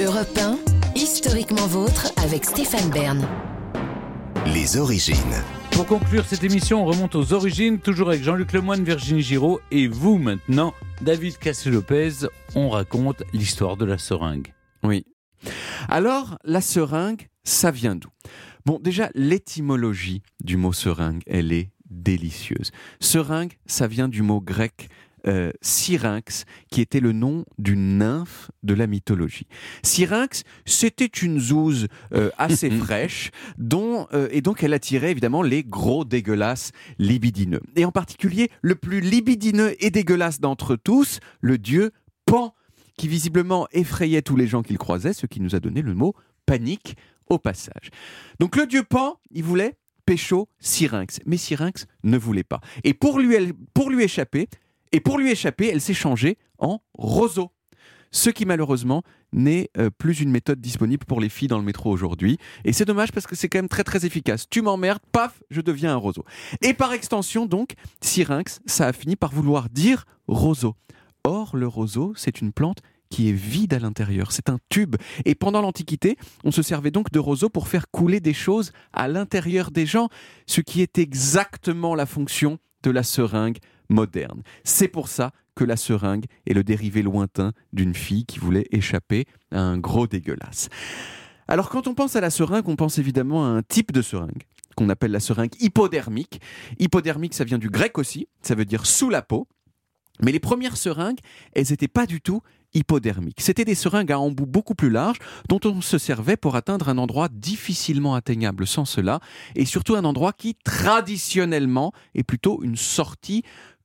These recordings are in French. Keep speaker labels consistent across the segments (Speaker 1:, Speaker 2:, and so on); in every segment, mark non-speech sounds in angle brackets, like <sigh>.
Speaker 1: Europe 1, historiquement vôtre avec Stéphane Bern.
Speaker 2: Les origines.
Speaker 3: Pour conclure cette émission, on remonte aux origines, toujours avec Jean-Luc Lemoyne, Virginie Giraud et vous maintenant, David Cassé-Lopez. On raconte l'histoire de la seringue.
Speaker 4: Oui. Alors, la seringue, ça vient d'où? Bon, déjà, l'étymologie du mot seringue, elle est délicieuse. Seringue, ça vient du mot grec euh, Syrinx, qui était le nom d'une nymphe de la mythologie. Syrinx, c'était une zouze euh, assez <laughs> fraîche, dont, euh, et donc elle attirait évidemment les gros dégueulasses libidineux. Et en particulier, le plus libidineux et dégueulasse d'entre tous, le dieu Pan, qui visiblement effrayait tous les gens qu'il croisait, ce qui nous a donné le mot panique au passage. Donc le dieu Pan, il voulait pécho Syrinx, mais Syrinx ne voulait pas. Et pour lui, pour lui échapper, et pour lui échapper, elle s'est changée en roseau. Ce qui malheureusement n'est euh, plus une méthode disponible pour les filles dans le métro aujourd'hui. Et c'est dommage parce que c'est quand même très très efficace. Tu m'emmerdes, paf, je deviens un roseau. Et par extension donc, syrinx, ça a fini par vouloir dire roseau. Or, le roseau, c'est une plante qui est vide à l'intérieur. C'est un tube. Et pendant l'Antiquité, on se servait donc de roseau pour faire couler des choses à l'intérieur des gens, ce qui est exactement la fonction de la seringue moderne. C'est pour ça que la seringue est le dérivé lointain d'une fille qui voulait échapper à un gros dégueulasse. Alors quand on pense à la seringue, on pense évidemment à un type de seringue qu'on appelle la seringue hypodermique. Hypodermique, ça vient du grec aussi, ça veut dire sous la peau. Mais les premières seringues, elles n'étaient pas du tout hypodermiques. C'était des seringues à embout beaucoup plus large dont on se servait pour atteindre un endroit difficilement atteignable sans cela, et surtout un endroit qui traditionnellement est plutôt une sortie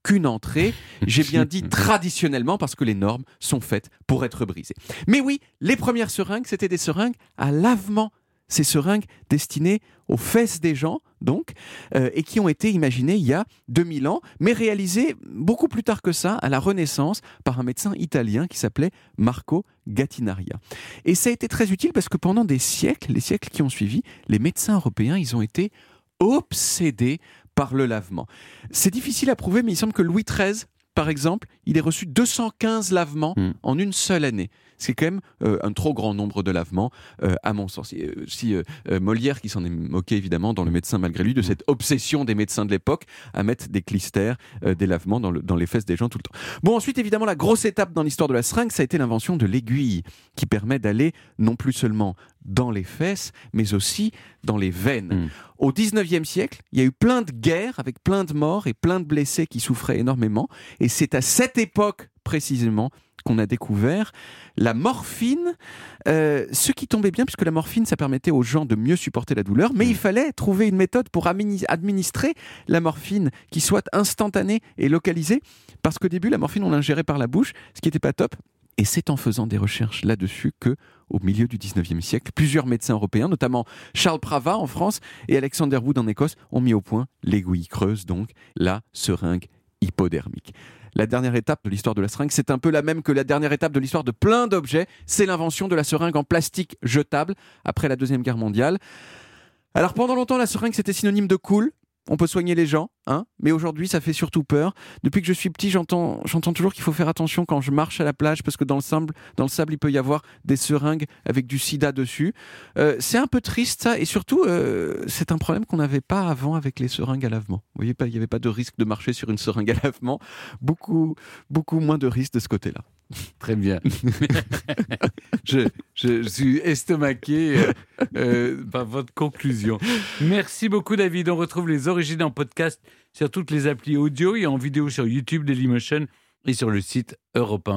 Speaker 4: qu'une entrée. J'ai bien dit <laughs> traditionnellement parce que les normes sont faites pour être brisées. Mais oui, les premières seringues, c'était des seringues à lavement ces seringues destinées aux fesses des gens, donc, euh, et qui ont été imaginées il y a 2000 ans, mais réalisées beaucoup plus tard que ça, à la Renaissance, par un médecin italien qui s'appelait Marco Gattinaria. Et ça a été très utile parce que pendant des siècles, les siècles qui ont suivi, les médecins européens, ils ont été obsédés par le lavement. C'est difficile à prouver, mais il semble que Louis XIII, par exemple, il ait reçu 215 lavements hmm. en une seule année c'est quand même euh, un trop grand nombre de lavements, euh, à mon sens. Si euh, Molière, qui s'en est moqué évidemment dans Le médecin malgré lui, de cette obsession des médecins de l'époque à mettre des clistères, des lavements dans, dans, les fesses des gens tout le temps. Bon, ensuite, évidemment, la grosse étape dans l'histoire de la seringue, ça a été l'invention de l'aiguille, qui permet d'aller non plus seulement dans les fesses, mais aussi dans les veines. Hmm. Au 19e siècle, il y a eu plein de guerres avec plein de morts et plein de blessés qui souffraient énormément. Et c'est à cette époque précisément qu'on a découvert la morphine, euh, ce qui tombait bien puisque la morphine, ça permettait aux gens de mieux supporter la douleur, mais mm. il fallait trouver une méthode pour administrer la morphine qui soit instantanée et localisée, parce qu'au début, la morphine, on l'ingérait par la bouche, ce qui n'était pas top. Et c'est en faisant des recherches là-dessus que, au milieu du 19e siècle, plusieurs médecins européens, notamment Charles Prava en France et Alexander Wood en Écosse, ont mis au point l'aiguille creuse, donc la seringue hypodermique la dernière étape de l'histoire de la seringue, c'est un peu la même que la dernière étape de l'histoire de plein d'objets. C'est l'invention de la seringue en plastique jetable après la Deuxième Guerre mondiale. Alors pendant longtemps, la seringue, c'était synonyme de cool, on peut soigner les gens, hein, mais aujourd'hui, ça fait surtout peur. Depuis que je suis petit, j'entends, j'entends toujours qu'il faut faire attention quand je marche à la plage parce que dans le sable, dans le sable, il peut y avoir des seringues avec du sida dessus. Euh, c'est un peu triste ça, et surtout, euh, c'est un problème qu'on n'avait pas avant avec les seringues à lavement. Vous voyez pas, il n'y avait pas de risque de marcher sur une seringue à lavement. Beaucoup, beaucoup moins de risques de ce côté-là. <laughs>
Speaker 3: Très bien. <laughs> je, suis estomaqué euh, euh, par votre conclusion. Merci beaucoup, David. On retrouve les origines en podcast sur toutes les applis audio et en vidéo sur YouTube Dailymotion et sur le site europe